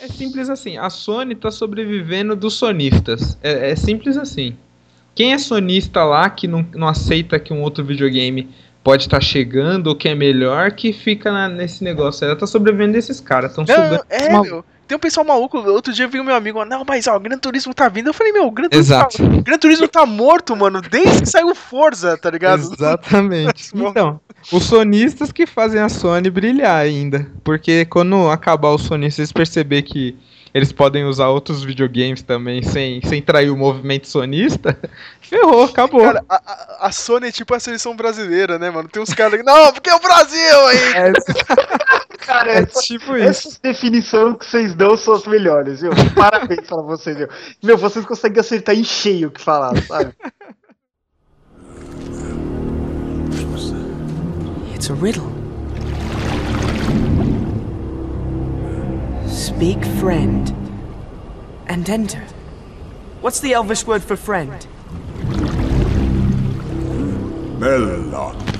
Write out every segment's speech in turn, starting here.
É simples assim. A Sony tá sobrevivendo dos sonistas. É, é simples assim. Quem é sonista lá que não, não aceita que um outro videogame pode estar tá chegando ou que é melhor, que fica na, nesse negócio. Ela tá sobrevivendo desses caras. Tão sugando. É, meu. Tem um pessoal maluco, outro dia vi o meu amigo, não, mas ó, o Gran Turismo tá vindo. Eu falei, meu, o Gran Turismo, Exato. Tá, Gran Turismo tá morto, mano, desde que saiu Forza, tá ligado? Exatamente. então, os sonistas que fazem a Sony brilhar ainda. Porque quando acabar os sonistas, eles perceber que eles podem usar outros videogames também sem, sem trair o movimento sonista, ferrou, acabou. Cara, a, a, Sony é tipo a seleção brasileira, né, mano? Tem uns caras que, não, porque é o Brasil aí! É, cara, é essa, tipo isso. Essa definição que vocês dão são as melhores, viu? Parabéns pra vocês, viu? Meu, vocês conseguem acertar em cheio o que falar, sabe? It's a riddle. Speak friend and enter. What's the Elvish word for friend? Melon.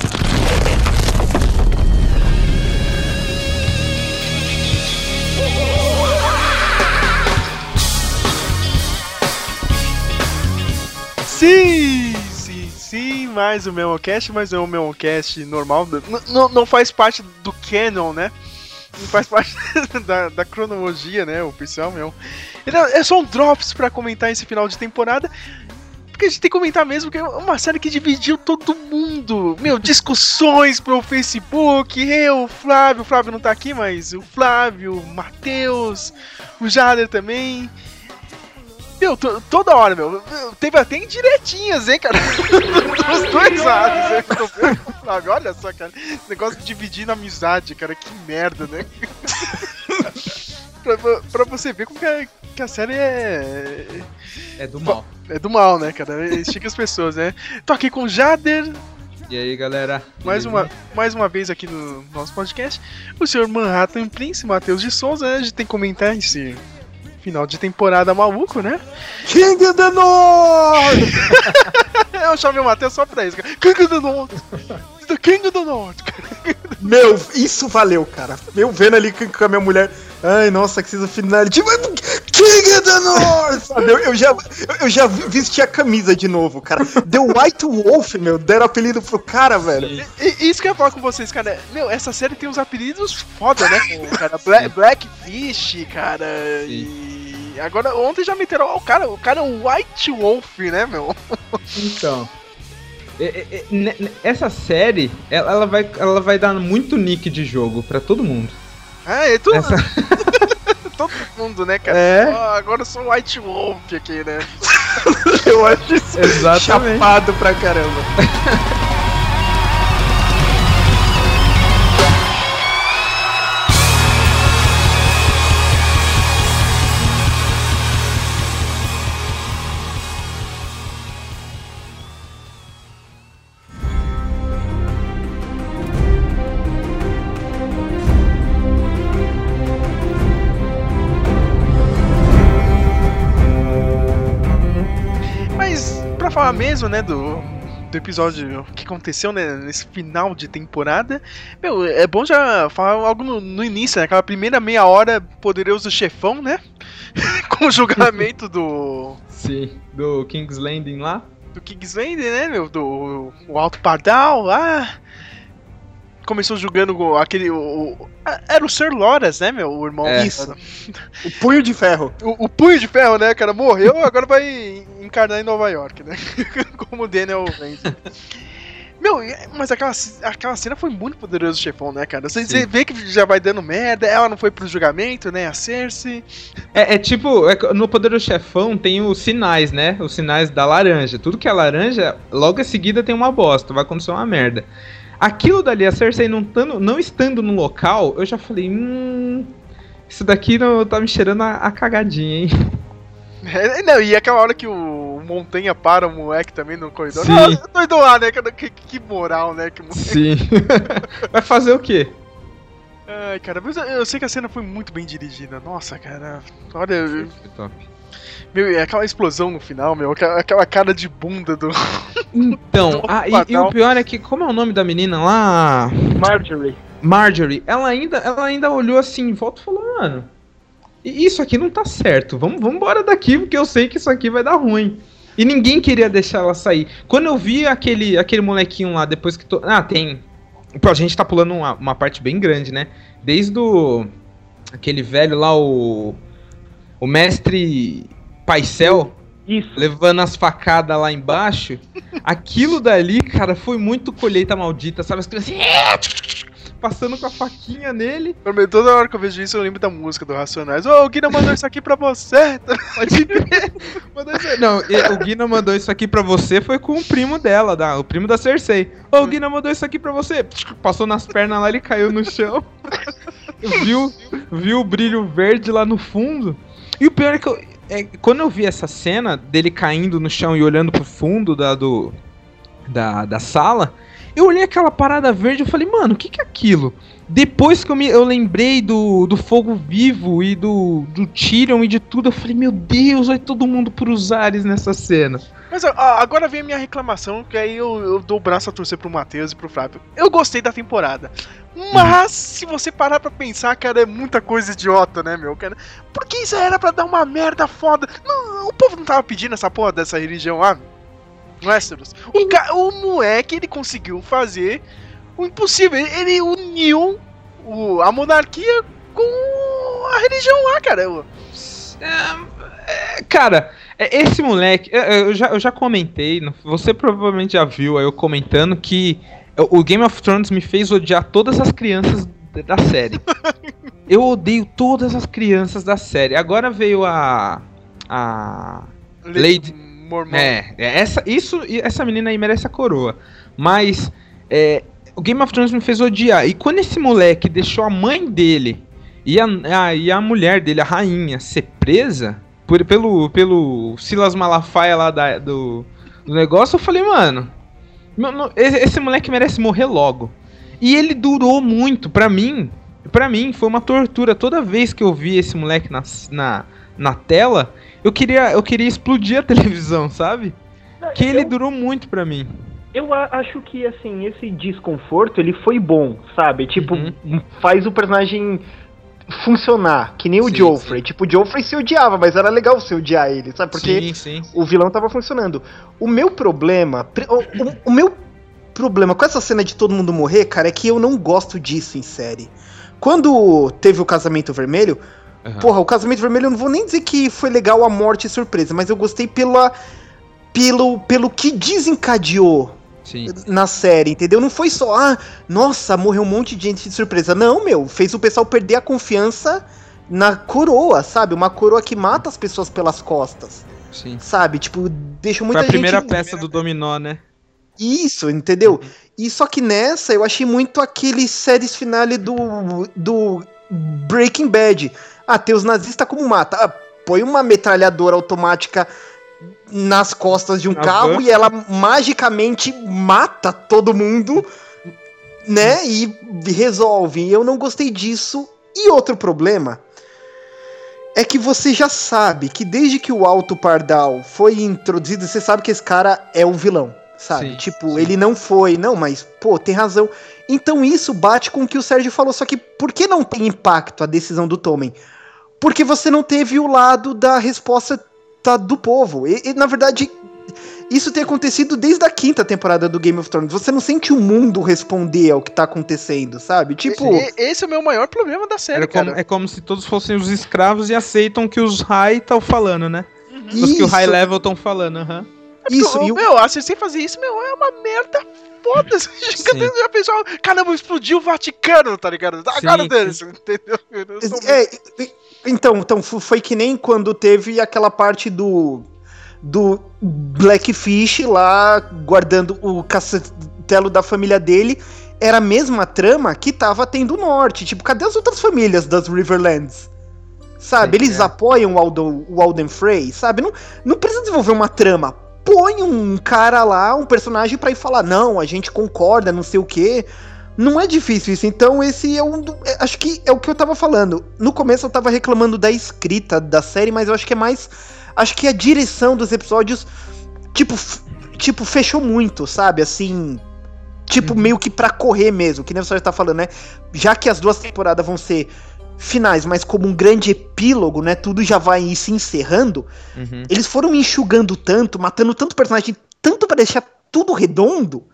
Sim, sim, sim, mais o Memocast, mas é o Memocast normal. Não, não faz parte do canon, né? não faz parte da, da, cronologia, né? Oficial. Então, é só um drops para comentar esse final de temporada. Porque a gente tem que comentar mesmo que é uma série que dividiu todo mundo. Meu, discussões pro Facebook. Eu, Flávio, o Flávio não tá aqui, mas o Flávio, o Matheus, o Jader também. Meu, toda hora, meu. Teve até indiretinhas, hein, cara? Dos dois lados. Né? Olha só, cara. Negócio de dividir na amizade, cara. Que merda, né? pra, pra, você ver como que a, que a série é. É do mal. É do mal, né, cara? Estica as pessoas, né? Tô aqui com o Jader. E aí, galera? Mais uma, mais uma vez aqui no nosso podcast. O senhor Manhattan Prince, Matheus de Souza. Né? A gente tem que comentar esse final de temporada maluco, né? King of the North! Eu chamei o Matheus só pra isso, cara. King of the North! The King of the North! Meu, isso valeu, cara. Eu vendo ali com a minha mulher. Ai, nossa, que season final. Tipo, King of the North! Eu, eu, já, eu já vesti a camisa de novo, cara. The White Wolf, meu, deram apelido pro cara, velho. E, isso que eu ia falar com vocês, cara. Meu, essa série tem uns apelidos foda, né? Cara, Black, Blackfish, cara. Sim. E Agora, ontem já meteram. o cara, o cara é um White Wolf, né, meu? Então. essa série, ela, ela, vai, ela vai dar muito nick de jogo pra todo mundo. É, é tudo. Essa... todo mundo, né, cara? É. Oh, agora eu sou White Wolf aqui, né? eu acho isso Exatamente. chapado pra caramba. falar mesmo, né, do, do episódio que aconteceu né, nesse final de temporada. Meu, é bom já falar algo no, no início, né? Aquela primeira meia hora poderoso chefão, né? Com o julgamento do. Sim, do King's Landing lá. Do King's Landing, né, meu? Do o Alto Pardal lá começou jogando aquele. O, o, era o Sir Loras, né, meu? O irmão. É. Isso. o punho de ferro. O, o, punho de ferro, né, cara? Morreu, agora vai encarnar em Nova York, né? Como o Daniel Vance. Meu, mas aquela, aquela cena foi muito poderoso, chefão, né, cara? Você, você, vê que já vai dando merda, ela não foi pro julgamento, né? A Cersei. É, é tipo, é, no Poderoso Chefão tem os sinais, né? Os sinais da laranja. Tudo que é laranja, logo em seguida tem uma bosta, vai acontecer uma merda. Aquilo dali, a Cersei não, tando, não estando no local, eu já falei, hum. Isso daqui não tá me cheirando a, a cagadinha, hein? É, não, e aquela hora que o Montanha para o moleque também no corredor. Sim. Não, doido lá, né? Que, que moral, né? Que Sim. Vai fazer o quê? Ai, cara, mas eu, eu, sei que a cena foi muito bem dirigida. Nossa, cara. Olha. Foi top. Meu, é aquela explosão no final, meu, aquela cara de bunda do. Então, e, e, o pior é que, como é o nome da menina lá? Marjorie. Marjorie, ela ainda, ela ainda olhou assim em volta e falou, mano. isso aqui não tá certo. Vamos, vamos embora daqui, porque eu sei que isso aqui vai dar ruim. E ninguém queria deixar ela sair. Quando eu vi aquele, aquele molequinho lá, depois que. To... Ah, tem. Pô, a gente tá pulando uma, uma parte bem grande, né? Desde o. Aquele velho lá, o. O mestre Paisel. Isso. Levando as facadas lá embaixo. Aquilo dali, cara, foi muito colheita maldita, sabe? As crianças. Passando com a faquinha nele. Também, Toda hora que eu vejo isso, eu lembro da música do Racionais. Ô, o Guina mandou isso aqui pra você. Pode crer. Mandou isso aí. Não, o Guina mandou isso aqui pra você, foi com o primo dela, da, o primo da Cersei. Ô, o Guina mandou isso aqui pra você. Passou nas pernas lá, ele caiu no chão. viu, viu o brilho verde lá no fundo. E o pior é que eu, é, quando eu vi essa cena dele caindo no chão e olhando pro fundo da, do, da, da sala, eu olhei aquela parada verde e falei, mano, o que, que é aquilo? Depois que eu, me, eu lembrei do, do fogo vivo e do, do Tyrion e de tudo, eu falei, meu Deus, vai todo mundo pros ares nessa cena. Mas agora vem a minha reclamação, que aí eu, eu dou o braço a torcer pro Matheus e pro Flávio. Eu gostei da temporada. Mas, se você parar pra pensar, cara, é muita coisa idiota, né, meu? Cara? Porque isso era pra dar uma merda foda. Não, o povo não tava pedindo essa porra dessa religião lá. É, Cirus? O, ca- o moleque, ele conseguiu fazer o impossível. Ele, ele uniu o- a monarquia com a religião lá, cara. Eu- É, cara, é, esse moleque, é, eu já, eu já comentei, você provavelmente já viu eu comentando que o Game of Thrones me fez odiar todas as crianças da série. eu odeio todas as crianças da série. Agora veio a. A. Lady- Mormon. É, é, essa, isso, essa menina aí merece a coroa. Mas é, o Game of Thrones me fez odiar. E quando esse moleque deixou a mãe dele e a, a- e a mulher dele, a rainha, ser presa por- pelo, pelo Silas Malafaia lá da- do, do negócio, eu falei, mano, não- esse, esse moleque merece morrer logo. E ele durou muito, pra mim. Pra mim, foi uma tortura. Toda vez que eu vi esse moleque na, na, na tela, eu queria, eu queria explodir a televisão, sabe? Que ele eu, durou muito pra mim. Eu acho que, assim, esse desconforto, ele foi bom, sabe? Tipo, Uhum. faz o personagem funcionar, que nem o Sim, Joffrey. Tipo, o Joffrey se odiava, mas era legal você odiar ele, sabe? Porque sim, sim. o vilão tava funcionando. O meu problema. O, o- o meu problema com essa cena de todo mundo morrer, cara, é que eu não gosto disso em série. Quando teve o casamento vermelho, Aham. porra, o casamento vermelho eu não vou nem dizer que foi legal a morte surpresa, mas eu gostei pela. Pelo, pelo que desencadeou Sim. na série, entendeu? Não foi só, ah, nossa, morreu um monte de gente de surpresa. Não, meu, fez o pessoal perder a confiança na coroa, sabe? Uma coroa que mata as pessoas pelas costas, sim. sabe? Tipo, deixa Foi muita a gente... primeira peça do dominó, né? Isso, entendeu? E só que nessa eu achei muito aquele séries finale do, do Breaking Bad. Ah, tem os nazistas como mata. Ah, põe uma metralhadora automática nas costas de um Na carro van. e ela magicamente mata todo mundo, né? E resolve. E eu não gostei disso. E outro problema é que você já sabe que desde que o Alto Pardal foi introduzido, você sabe que esse cara é o vilão, sabe? Sim, tipo, sim. ele não foi, não, mas, pô, tem razão. Então isso bate com o que o Sérgio falou, só que por que não tem impacto a decisão do Tommen? Porque você não teve o lado da resposta da- do povo. E, e, na verdade, isso tem acontecido desde a quinta temporada do Game of Thrones. Você não sente o mundo responder ao que tá acontecendo, sabe? Tipo, E- Esse é o meu maior problema da série, Era como- cara. é como se todos fossem os escravos e aceitam que os high estão falando, né? Os que o isso, high level estão falando, aham. isso, Meu, e o- meu, a Cersei fazer isso, meu, é uma merda foda. Sim. Já pensou, caramba, explodiu o Vaticano, tá ligado? Agora deles, entendeu? Eu sou muito- É, e- então, então, foi que nem quando teve aquela parte do do Blackfish lá guardando o castelo da família dele. Era a mesma trama que tava tendo no norte. Tipo, cadê as outras famílias das Riverlands? Sabe, Sim, eles é. apoiam o Alden, o Alden Frey, sabe? Não, não precisa desenvolver uma trama. Põe um cara lá, um personagem pra ir falar, não, a gente concorda, não sei o quê. Não é difícil isso. Então, esse é um. do- é, acho que é o que eu tava falando. No começo eu tava reclamando da escrita da série, mas eu acho que é mais. Acho que a direção dos episódios, tipo, tipo fechou muito, sabe? Assim. Tipo, meio que pra correr mesmo, que nem você tá falando, né? Já que as duas temporadas vão ser finais, mas como um grande epílogo, né? Tudo já vai se encerrando. Uhum. Eles foram enxugando tanto, matando tanto personagem, tanto pra deixar tudo redondo,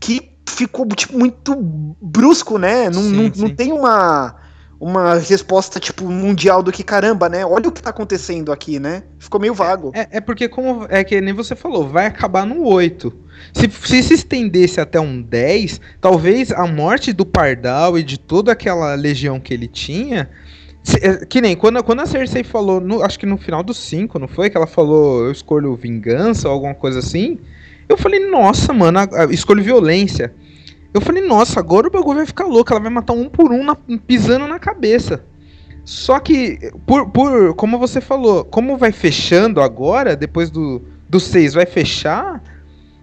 que ficou tipo, muito brusco, né? Não, Sim, não, não sim. tem uma, uma resposta tipo mundial do que caramba, né? Olha o que tá acontecendo aqui, né? Ficou meio vago. É, é porque, como é que nem você falou, vai acabar no 8. Se, se se estendesse até um 10, talvez a morte do Pardal e de toda aquela legião que ele tinha. se- é, Que nem quando, quando a Cersei falou, no- acho que no final do 5, não foi? Que ela falou, eu escolho vingança ou alguma coisa assim. Eu falei, nossa, mano, a- a- escolho violência. Eu falei, nossa, agora o bagulho vai ficar louco, ela vai matar um por um na- pisando na cabeça. Só que, por, por como você falou, como vai fechando agora, depois do, do 6 vai fechar,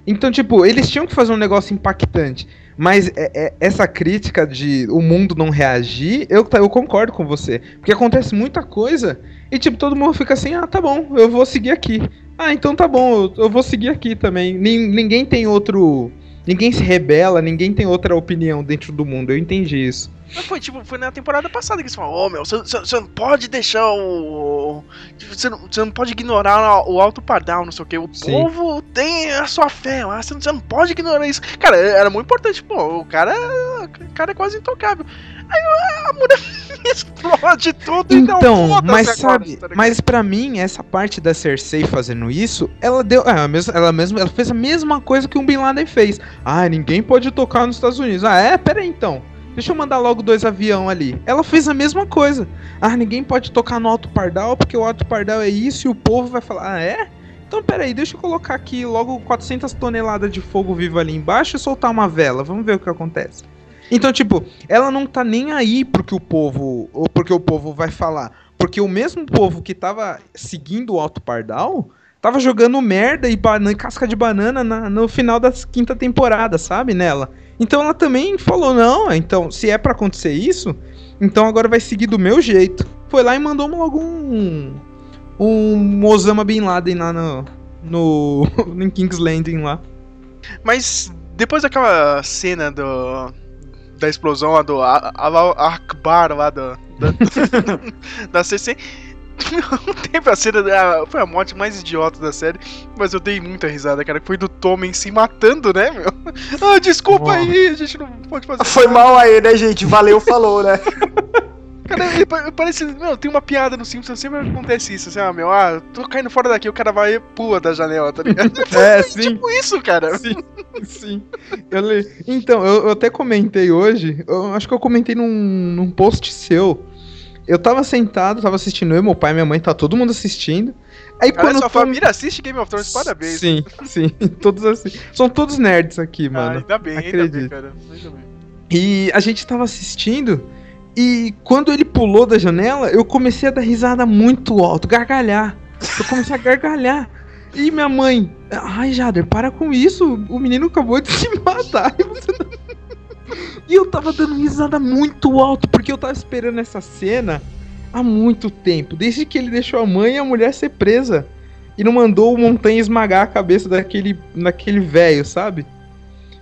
então, tipo, eles tinham que fazer um negócio impactante. Mas é- é- essa crítica de o mundo não reagir, eu, eu concordo com você. Porque acontece muita coisa e, tipo, todo mundo fica assim, ah, tá bom, eu vou seguir aqui. Ah, então tá bom, eu, vou seguir aqui também. Nin- ninguém tem outro... Ninguém se rebela, ninguém tem outra opinião dentro do mundo, eu entendi isso. Mas foi tipo, foi na temporada passada que eles falaram, ô meu, você não pode deixar o. Você não, não pode ignorar o alto pardal, não sei o que. O Sim. povo tem a sua fé, você não, não pode ignorar isso. Cara, era muito importante, pô, o cara, o cara é quase intocável. Aí a mulher explode tudo e não Então, mas agora, sabe, tá mas para mim essa parte da Cersei fazendo isso, ela deu, é, ela mesma, ela mesma, ela fez a mesma coisa que o Bin Laden fez. Ah, ninguém pode tocar nos Estados Unidos. Ah, é, pera aí então. Deixa eu mandar logo dois avião ali. Ela fez a mesma coisa. Ah, ninguém pode tocar no Alto Pardal porque o Alto Pardal é isso e o povo vai falar, ah, é? Então, peraí, deixa eu colocar aqui logo 400 toneladas de fogo vivo ali embaixo e soltar uma vela. Vamos ver o que acontece. Então, tipo, ela não tá nem aí pro que o povo, ou porque o povo vai falar. Porque o mesmo povo que tava seguindo o Alto Pardal tava jogando merda e banana, casca de banana na- no final da quinta temporada, sabe, nela. Então ela também falou, não, então, se é pra acontecer isso, então agora vai seguir do meu jeito. Foi lá e mandou logo um... Um Osama Bin Laden lá no... No, em King's Landing lá. Mas depois daquela cena do. Da explosão lá do Akbar lá do. Da, da CC. Teve a cena. Foi a morte mais idiota da série. Mas eu dei muita risada, cara. Foi do Tommen se matando, né, meu? Ah, desculpa aí, a gente não pode fazer Foi mal aí, né, gente? Valeu, falou, né? Cara, parece. Meu, tem uma piada no Simpsons, sempre acontece isso. Assim, ah, meu, ah, tô caindo fora daqui, o cara vai e pula da janela, tá ligado? É, Foi tipo isso, cara. Sim, sim. Eu le- Então, eu, eu até comentei hoje, eu acho que eu comentei num, num post seu. Eu tava sentado, tava assistindo eu, meu pai, minha mãe, tá todo mundo assistindo. Aí Cara, quando sua tô- família assiste Game of Thrones, parabéns. Sim, sim, todos assim. São todos nerds aqui, Ah, mano. ainda bem, ainda acredito. bem, cara. Ainda bem. E a gente tava assistindo e quando ele pulou da janela, eu comecei a dar risada muito alto, gargalhar. Eu comecei a gargalhar. E minha mãe, ai Jader, para com isso, o menino acabou de se matar. E, você não-" E eu tava dando risada muito alto, porque eu tava esperando essa cena há muito tempo. Desde que ele deixou a mãe e a mulher ser presa. E não mandou o Montanha esmagar a cabeça daquele, daquele velho, sabe?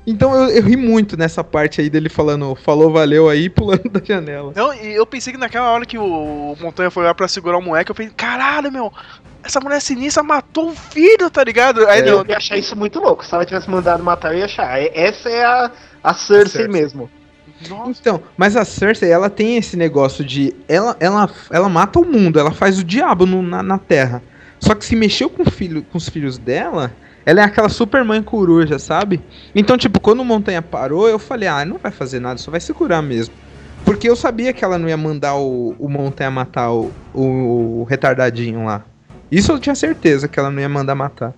Então eu, eu ri muito nessa parte aí dele falando, falou, valeu aí, pulando da janela. Não, e eu pensei que naquela hora que o Montanha foi lá pra segurar o moleque, eu pensei, caralho, meu, essa mulher sinistra matou o filho, tá ligado? Aí É. não, Eu ia achar isso muito louco. Se ela tivesse mandado matar, eu ia achar. É- Essa é a, a Cersei Cersei. mesmo. nossa, Então, mas a Cersei, ela tem esse negócio de. Ela, ela, ela mata o mundo, ela faz o diabo no- na, na terra. Só que se mexeu com, filho, com os filhos dela, ela é aquela super mãe coruja, sabe? Então, tipo, quando o Montanha parou, eu falei, ah, não vai fazer nada, só vai se curar mesmo. Porque eu sabia que ela não ia mandar o, o Montanha matar o, o, o retardadinho lá. Isso eu tinha certeza que ela não ia mandar matar.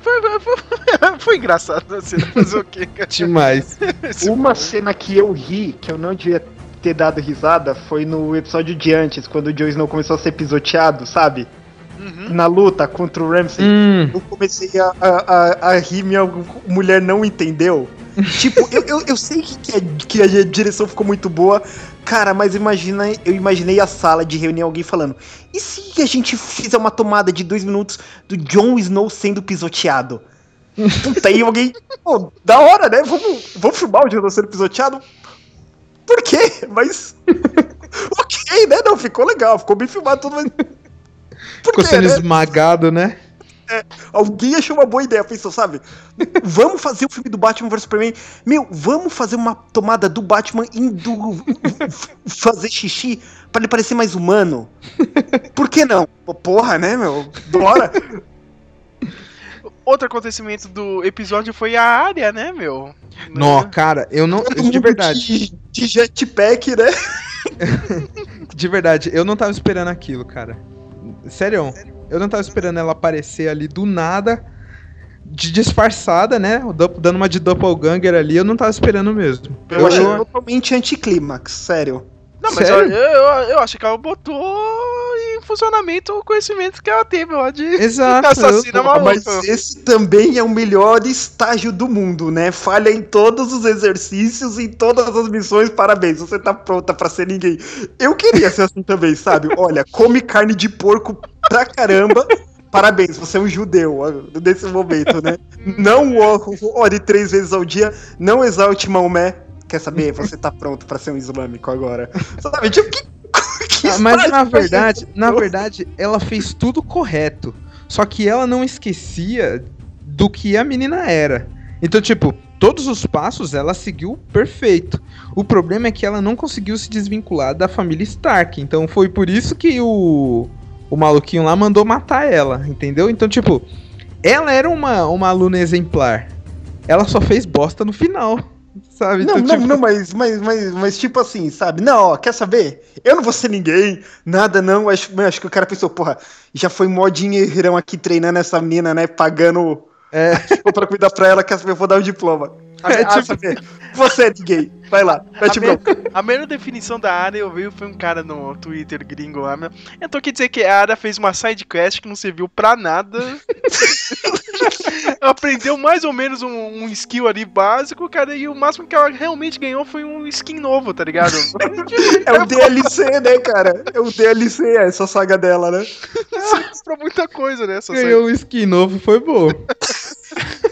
foi, foi, foi- foi engraçado assim, fazer o quê, cara? Demais. Uma cena que eu ri, que eu não devia ter dado risada, foi no episódio de antes, quando o Jon Snow começou a ser pisoteado, sabe? Uhum. Na luta contra o Ramsay. hum, Eu comecei a, a, a, a rir, minha mulher não entendeu. tipo, eu, eu, eu sei que, que, a, que a direção ficou muito boa, cara, mas imagina, eu imaginei a sala de reunião, alguém falando: e se a gente fizer uma tomada de dois minutos do Jon Snow sendo pisoteado? Puta, aí alguém, pô, da hora, né? Vamos, vamos filmar o Jon Snow sendo pisoteado? Por quê? Mas. ok, né? Não, ficou legal, ficou bem filmado tudo, mas. Por ficou sendo né? esmagado, né? É, alguém achou uma boa ideia, pensou, sabe? Vamos fazer o filme do Batman vs Superman. Meu, vamos fazer uma tomada do Batman indo fazer xixi para ele parecer mais humano. Por que não? Porra, né, meu? Bora! Outro acontecimento do episódio foi a área, né, meu? Não, cara, eu não. de verdade. De, de jetpack, né? de verdade, eu não tava esperando aquilo, cara. Sério. Eu não tava esperando ela aparecer ali do nada, de disfarçada, né? Dando uma de doppelganger ali, eu não tava esperando mesmo. Eu, eu achei totalmente anticlímax, sério. Não, mas eu, eu, eu, acho que ela botou em funcionamento o conhecimento que ela teve lá de Exato, assassina maluca. Mas esse também é o melhor estágio do mundo, né? Falha em todos os exercícios, em todas as missões, parabéns, você tá pronta para ser ninguém. Eu queria ser assim também, sabe? Olha, come carne de porco pra caramba. Parabéns, você é um judeu nesse momento, né? Não ore três vezes ao dia, não exalte Maomé, quer saber? Você tá pronto para ser um islâmico agora. Sabe? Tipo, que, que ah, Mas na verdade, na verdade, ela fez tudo correto. Só que ela não esquecia do que a menina era. Então, tipo, todos os passos ela seguiu perfeito. O problema é que ela não conseguiu se desvincular da família Stark. Então foi por isso que o, o maluquinho lá mandou matar ela, entendeu? Então, tipo, ela era uma, uma aluna exemplar. Ela só fez bosta no final sabe? Não, então, não, tipo... não, mas, mas, mas, mas tipo assim, sabe? Não, ó, quer saber? Eu não vou ser ninguém, nada não. Acho, acho que o cara pensou, porra, já foi mó dinheirão aqui treinando essa menina, né? Pagando é. pra cuidar pra ela, quer saber? Eu vou dar o um diploma. É, ah, tipo... Você é gay. Vai lá, mete a, a melhor definição da área eu vi foi um cara no Twitter gringo lá, meu. Eu tô aqui dizer que a área fez uma side quest que não serviu pra nada. Aprendeu mais ou menos um, um, skill ali básico, cara, e o máximo que ela realmente ganhou foi um skin novo, tá ligado? é o DLC, né, cara? É o DLC, essa saga dela, né? Pra muita coisa, né? Ganhou um skin novo, foi bom.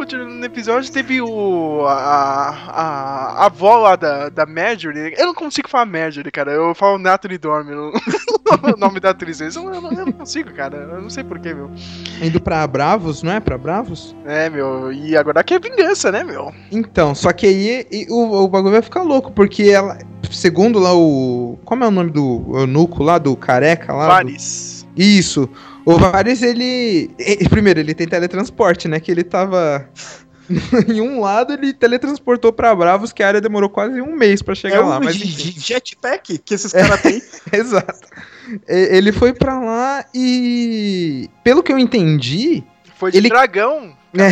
continuando no episódio, teve o. a, a, a avó lá da, da Marjorie. Eu não consigo falar Marjorie, cara. Eu falo Natalie Dorme, o nome da atriz. Eu não, eu não consigo, cara. Eu não sei porquê, meu. Indo pra Bravos, não é? Pra Bravos? É, meu. E agora aqui é vingança, né, meu? Então, só que aí e, o, o bagulho vai ficar louco, porque ela. Segundo lá o. Como é o nome do eunuco lá, do careca lá? Vares. Do... Isso. O Varys, ele. Primeiro, ele tem teletransporte, né? Que ele tava. em um lado, ele teletransportou pra Bravos, que a área demorou quase um mês para chegar é lá. Mas, jetpack que esses caras têm. Exato. Ele foi pra lá e. Pelo que eu entendi. Foi de ele... dragão. É.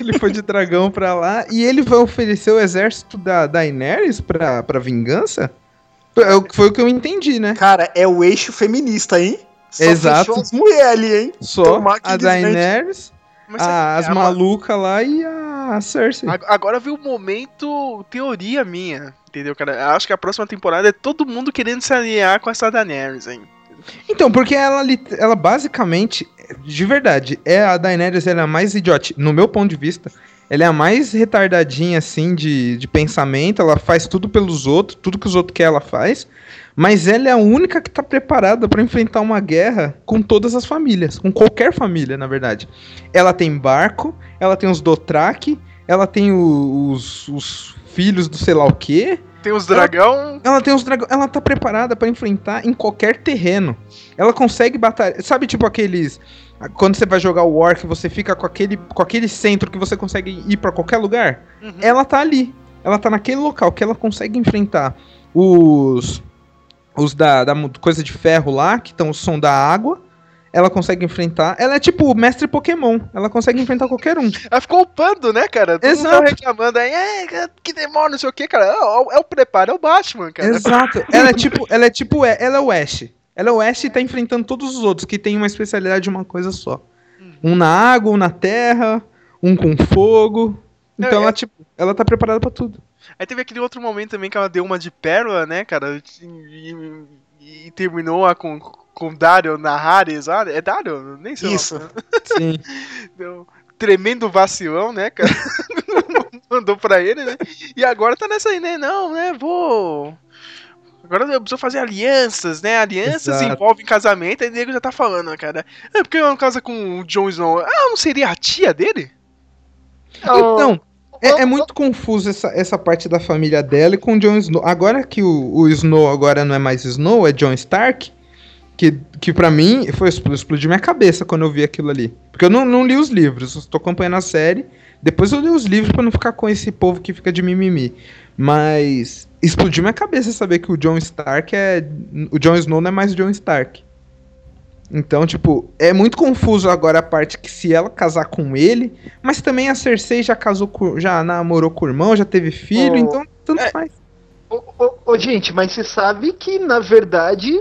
ele foi de dragão pra lá e ele vai oferecer o exército da Daenerys pra, pra vingança? Foi o que eu entendi, né? Cara, é o eixo feminista, hein? Só Exato. as mulheres ali, hein? Só a Daenerys, a, as é malucas lá e a Cersei. Agora veio o momento teoria minha, entendeu, cara? Acho que a próxima temporada é todo mundo querendo se alinhar com essa Daenerys, hein? Então, porque ela, ela basicamente, de verdade, é a Daenerys, ela é a mais idiota, no meu ponto de vista, ela é a mais retardadinha, assim, de, de pensamento, ela faz tudo pelos outros, tudo que os outros querem ela faz, mas ela é a única que está preparada para enfrentar uma guerra com todas as famílias, com qualquer família, na verdade. Ela tem barco, ela tem os Dothraki, ela tem os, os filhos do sei lá o quê. Tem os dragão. Ela, ela tem os dragão. Ela tá preparada para enfrentar em qualquer terreno. Ela consegue batalhar. Sabe, tipo aqueles. Quando você vai jogar o War, que você fica com aquele, com aquele centro que você consegue ir para qualquer lugar? Uhum. Ela tá ali. Ela tá naquele local que ela consegue enfrentar os os da, da coisa de ferro lá, que estão o som da água. Ela consegue enfrentar. Ela é tipo mestre Pokémon. Ela consegue enfrentar qualquer um. Ela ficou upando, né, cara? Todo Exato. mundo reclamando aí, é, que demônio, não sei o que, cara. É, é, é, o preparo, é o Batman, cara. Exato. ela é tipo, ela é tipo, ela é o Ash. Ela é o Ash e tá enfrentando todos os outros que tem uma especialidade de uma coisa só. Hum. Um na água, um na terra, um com fogo. Então é, ela, tipo, ela tá preparada para tudo. Aí teve aquele outro momento também que ela deu uma de pérola, né, cara? E, e, e terminou a com, com Dario Naharis. Ah, é Dario? Nem sei. Isso. Sim. Deu tremendo vacilão, né, cara? mandou pra ele, né? E agora tá nessa aí, né? Não, né? Vou. Agora eu preciso fazer alianças, né? Alianças Exato. envolvem casamento, aí o nego já tá falando, cara. É porque não casa com o Jon Snow. Ah, não seria a tia dele? Então, é, é muito confuso essa, essa parte da família dela e com o Jon Snow. Agora que o, o Snow agora não é mais Snow, é Jon Stark, que, que para mim foi expl- explodiu minha cabeça quando eu vi aquilo ali. Porque eu não, não li os livros, eu tô acompanhando a série. Depois eu li os livros pra não ficar com esse povo que fica de mimimi. Mas explodiu minha cabeça saber que o Jon Stark é. O Jon Snow não é mais o Jon Stark. Então, tipo, é muito confuso agora a parte que se ela casar com ele, mas também a Cersei já casou com, já namorou com o irmão, já teve filho, Oh. então tanto É. faz. Ô, ô, ô, gente, mas você sabe que, na verdade,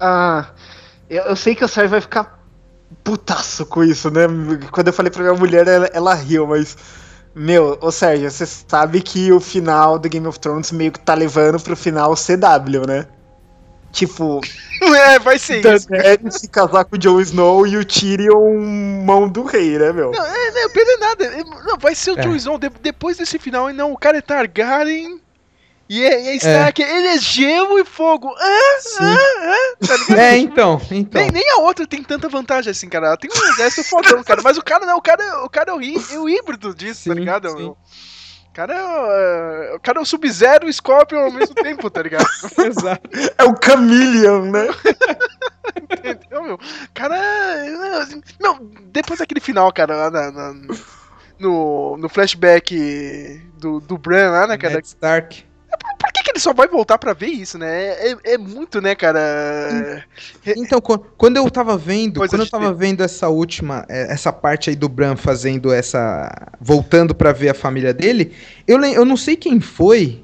a... eu, eu sei que a Sarah vai ficar putaço com isso, né? Quando eu falei pra minha mulher, ela, ela riu, mas. Meu, ô Sérgio, você sabe que o final do Game of Thrones meio que tá levando pro final CW, né? Tipo, É, vai ser isso. Daenerys se casar com o Jon Snow e o Tyrion mão do rei, né, meu? Não, é, não, pena nada. É, Não, vai ser o É. Jon Snow de- depois desse final. E não, o cara é Targaryen. E é, e é Stark. Ele é gelo e fogo. Ah, Sim. ah, ah, tá? É, então, então. Nem, nem a outra tem tanta vantagem assim, cara. Ela tem um exército fodão, cara. Mas o cara não, o cara, o cara é o, hí- é o híbrido disso, tá Sim, ligado? sim. Cara é, o cara é o Sub-Zero e o Scorpion ao mesmo tempo, tá ligado? Exato. É o Chameleon, né? Entendeu, meu? Cara, não, depois daquele final, cara, lá na, na- no, no flashback do, do Bran lá, né, cara? Ned Stark. Por que, que ele só vai voltar pra ver isso, né? É, é muito, né, cara? Então, qu- quando eu tava vendo, Coisa quando eu de tava vendo essa última, é, essa parte aí do Bran fazendo essa. voltando pra ver a família dele, eu, eu não sei quem foi.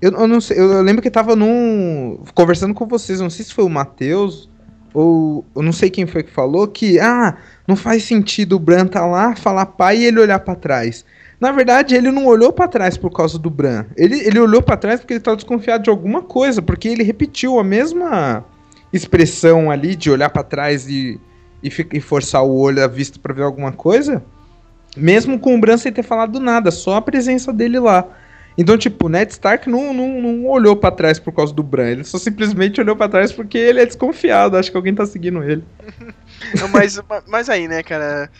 Eu, eu não sei, eu, eu lembro que tava num. conversando com vocês, eu não sei se foi o Matheus, ou eu não sei quem foi que falou, que, ah, não faz sentido o Bran tá lá, falar pai e ele olhar pra trás. Na verdade, ele não olhou pra trás por causa do Bran. Ele, ele olhou pra trás porque ele tava desconfiado de alguma coisa, porque ele repetiu a mesma expressão ali de olhar pra trás e, e, e forçar o olho à vista pra ver alguma coisa, mesmo com o Bran sem ter falado nada, só a presença dele lá. Então, tipo, Ned Stark não, não, não olhou pra trás por causa do Bran, ele só simplesmente olhou pra trás porque ele é desconfiado, acho que alguém tá seguindo ele. Mas, mas aí, né, cara?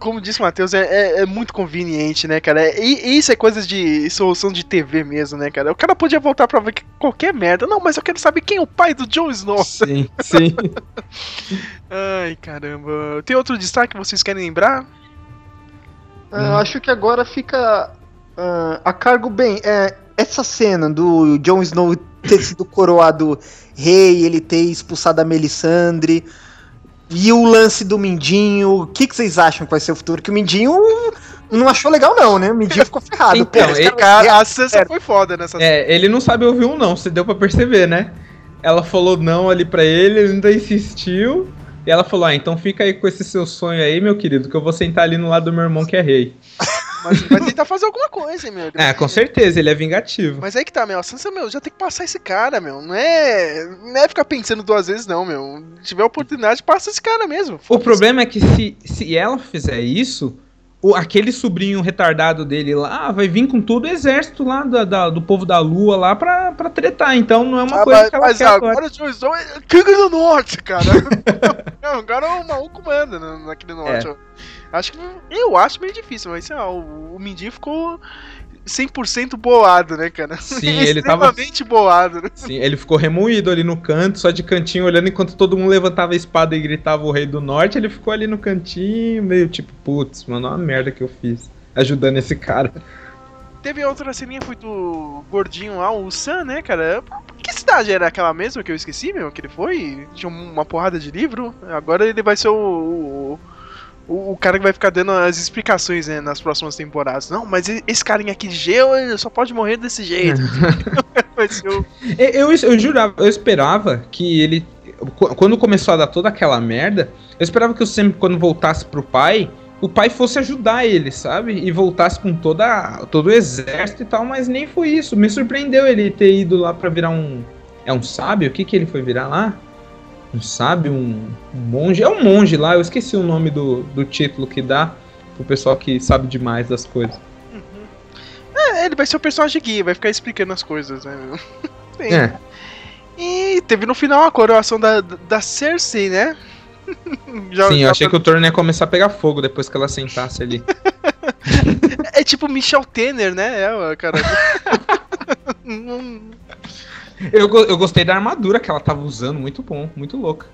Como disse o Matheus, é, é, é muito conveniente, né, cara? E, e isso é coisa de solução de TV mesmo, né, cara? O cara podia voltar pra ver que- qualquer merda. Não, mas eu quero saber quem é o pai do Jon Snow. Sim, sim. Ai, caramba. Tem outro destaque que vocês querem lembrar? Eu acho que agora fica ah, a cargo bem. É, essa cena do Jon Snow ter sido coroado rei, ele ter expulsado a Melisandre. E o lance do Mindinho, o que, que vocês acham que vai ser o futuro? Que o Mindinho não achou legal, não, né? O Mindinho ficou ferrado. Então, os ele- Cara, a Sansa foi foda nessa É, ele não sabe ouvir um não, você deu pra perceber, né? Ela falou não ali pra ele, ele ainda insistiu. E ela falou: Ah, então fica aí com esse seu sonho aí, meu querido, que eu vou sentar ali no lado do meu irmão que é rei. Mas vai tentar fazer alguma coisa, hein, meu. É, com certeza, ele é vingativo. Mas aí que tá, meu. A Sansa, meu, já tem que passar esse cara, meu. Não é. Não é ficar pensando duas vezes, não, meu. Se tiver oportunidade, passa esse cara mesmo. O problema é que se, se ela fizer isso, o, aquele sobrinho retardado dele lá vai vir com todo o exército lá da- da- do povo da lua lá pra, pra tretar. Então não é uma Ah, coisa mas que ela mas quer agora, agora. o Jon Snow é King do Norte, cara. não, agora o maluco manda na- naquele norte. É. Acho que. Eu acho meio difícil, mas sei lá, o, o Mindinho ficou 100% boado, né, cara? Sim, ele tava. Boado, né? Sim, ele ficou remoído ali no canto, só de cantinho, olhando enquanto todo mundo levantava a espada e gritava o rei do norte. Ele ficou ali no cantinho, meio tipo, putz, mano, olha a merda que eu fiz. Ajudando esse cara. Teve outra ceninha, foi do gordinho lá, o Sam, né, cara? Que cidade era aquela mesma que eu esqueci, meu? Que ele foi? Tinha uma porrada de livro. Agora ele vai ser o. o o, o cara que vai ficar dando as explicações né, nas próximas temporadas. Não, mas esse carinha aqui de gelo, ele só pode morrer desse jeito. o... Eu, eu, eu jurava, eu esperava que ele. qu- Quando começou a dar toda aquela merda, eu esperava que o Sam, quando voltasse pro pai, o pai fosse ajudar ele, sabe? E voltasse com toda, todo o exército e tal, mas nem foi isso. Me surpreendeu ele ter ido lá pra virar um. É um sábio? O que, que ele foi virar lá? Um sábio? Um, um monge? É um monge lá, eu esqueci o nome do, do título que dá pro pessoal que sabe demais das coisas. ele vai ser o personagem guia, vai ficar explicando as coisas, né? Tem. É. E teve no final a coroação da, da Cersei, né? Já- Sim, eu já- achei que o torneio ia começar a pegar fogo depois que ela sentasse ali. É tipo Michel Tener, né? É, cara. Eu, eu gostei da armadura que ela tava usando, muito bom, muito louca.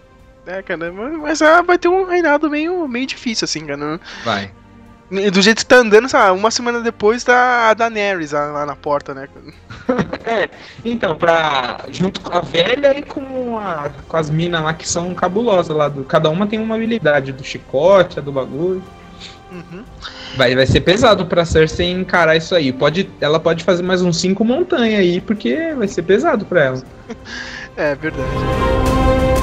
é, cara, mas mas, ah, vai ter um reinado meio, meio difícil, assim, cara. Vai. E Do jeito que tá andando, lá, uma semana depois tá a Daenerys lá, lá na porta, né? É, então, pra. Junto com a velha e com, a, com as minas lá que são cabulosas lá. Do, cada uma tem uma habilidade do chicote, a do bagulho. Uhum. Vai, vai ser pesado pra Cersei encarar isso aí. Pode, ela pode fazer mais uns cinco montanhas aí, porque vai ser pesado pra ela. É verdade.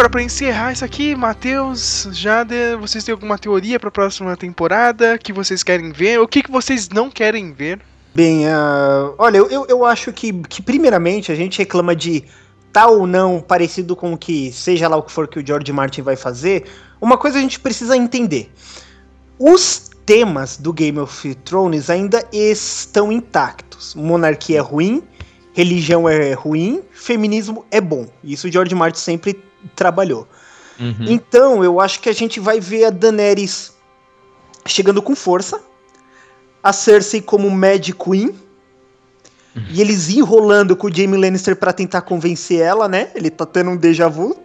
Agora, pra encerrar isso aqui, Matheus, Jader, vocês têm alguma teoria pra próxima temporada que vocês querem ver? O que, que vocês não querem ver? Bem, ah, olha, eu, eu, acho que, que primeiramente a gente reclama de tal ou não parecido com o que, seja lá o que for que o George Martin vai fazer. Uma coisa a gente precisa entender. Os temas do Game of Thrones ainda estão intactos. Monarquia é ruim, religião é ruim, feminismo é bom. Isso o George Martin sempre trabalhou. Uhum. Então, eu acho que a gente vai ver a Daenerys chegando com força, a Cersei como Mad Queen, e eles enrolando com o Jaime Lannister pra tentar convencer ela, né? Ele tá tendo um déjà vu,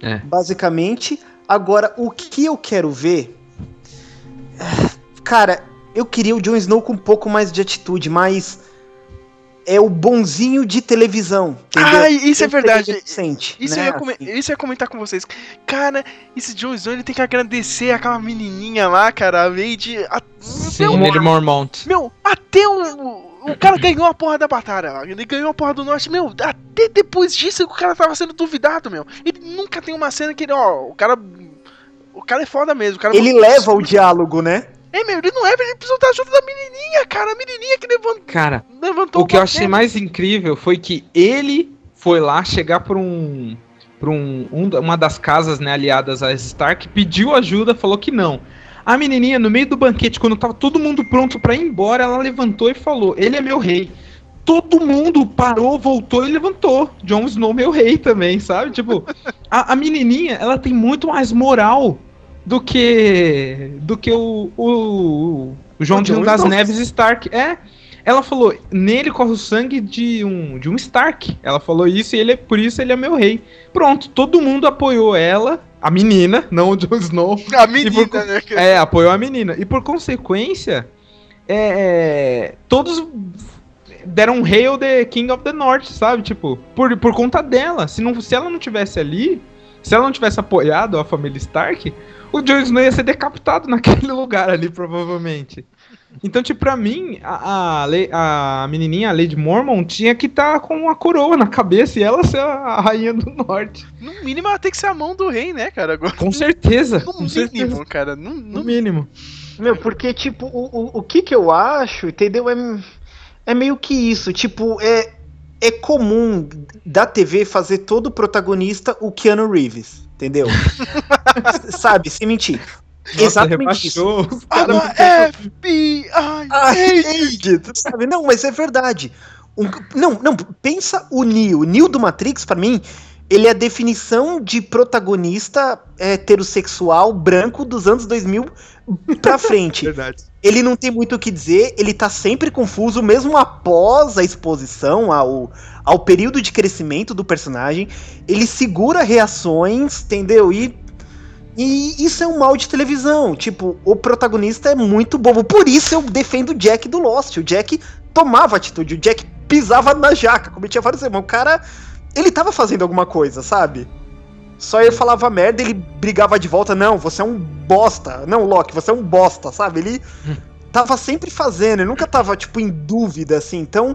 É. basicamente. Agora, o que eu quero ver. Cara, eu queria o Jon Snow com um pouco mais de atitude, mas. É o bonzinho de televisão. Entendeu? Ai, isso é Sempre verdade. decente, Isso, né? eu ia Assim. isso eu ia comentar com vocês. Cara, esse Jon Snow ele tem que agradecer aquela menininha lá, cara, a Lady. A... Sim, Lady Mormont. Meu, até o. O cara ganhou a porra da batalha. Ele ganhou a porra do norte. Meu, até depois disso o cara tava sendo duvidado, meu. Ele nunca tem uma cena que ele, ó, o cara. O cara é foda mesmo. O cara Ele leva o diálogo, né? É, meu, ele não é, ele precisa estar junto da menininha, cara. A menininha que levantou. Cara, levantou o que eu achei mais incrível foi que ele foi lá chegar pra um. Pra um, um da- uma das casas né, aliadas a Stark, pediu ajuda, falou que não. A menininha, no meio do banquete, quando tava todo mundo pronto pra ir embora, ela levantou e falou: Ele é meu rei. Todo mundo parou, voltou e levantou. Jon Snow, meu rei também, sabe? Tipo, a, a menininha, ela tem muito mais moral do que. do que o. o, o João de das. Neves Stark. É. Ela falou, nele corre o sangue de um, de um Stark. Ela falou isso e ele é, por isso ele é meu rei. Pronto, todo mundo apoiou ela, a menina, não o Jon Snow. A menina, por- né? É, apoiou a menina. E por consequência, é, todos deram um hail the King of the North, sabe? Tipo, por, por conta dela. Se, não, se ela não tivesse ali, se ela não tivesse apoiado a família Stark, o Jon Snow ia ser decapitado naquele lugar ali, provavelmente. Então, tipo, pra mim, a, a, a menininha, a Lady Mormon, tinha que estar com uma coroa na cabeça e ela ser a rainha do norte. No mínimo ela tem que ser a mão do rei, né, cara? Agora, Com certeza. no com mínimo, certeza. cara. No, No no... mínimo. Meu, porque, tipo, o, o, o que que eu acho, entendeu? É, é meio que isso. Tipo, é, é comum da TV fazer todo protagonista o Keanu Reeves, entendeu? Sabe, sem mentir. Nossa, Exatamente isso. rebaixou os I'm caras. a FBI sabe? Não, mas é verdade. Um- não, não, pensa o Neo. O Neo do Matrix, pra mim, ele é a definição de protagonista heterossexual branco dos anos 2000 pra frente. Verdade. ele não tem muito o que dizer, ele tá sempre confuso, mesmo após a exposição, ao, ao período de crescimento do personagem. Ele segura reações, entendeu? E, e isso é um mal de televisão. Tipo, o protagonista é muito bobo. Por isso eu defendo o Jack do Lost. O Jack tomava atitude, o Jack pisava na jaca, cometia vários erros. O cara, ele tava fazendo alguma coisa, sabe? Só ele falava merda, ele brigava de volta. Não, você é um bosta. Não, Loki, você é um bosta, sabe? Ele tava sempre fazendo, ele nunca tava, tipo, em dúvida, assim. Então,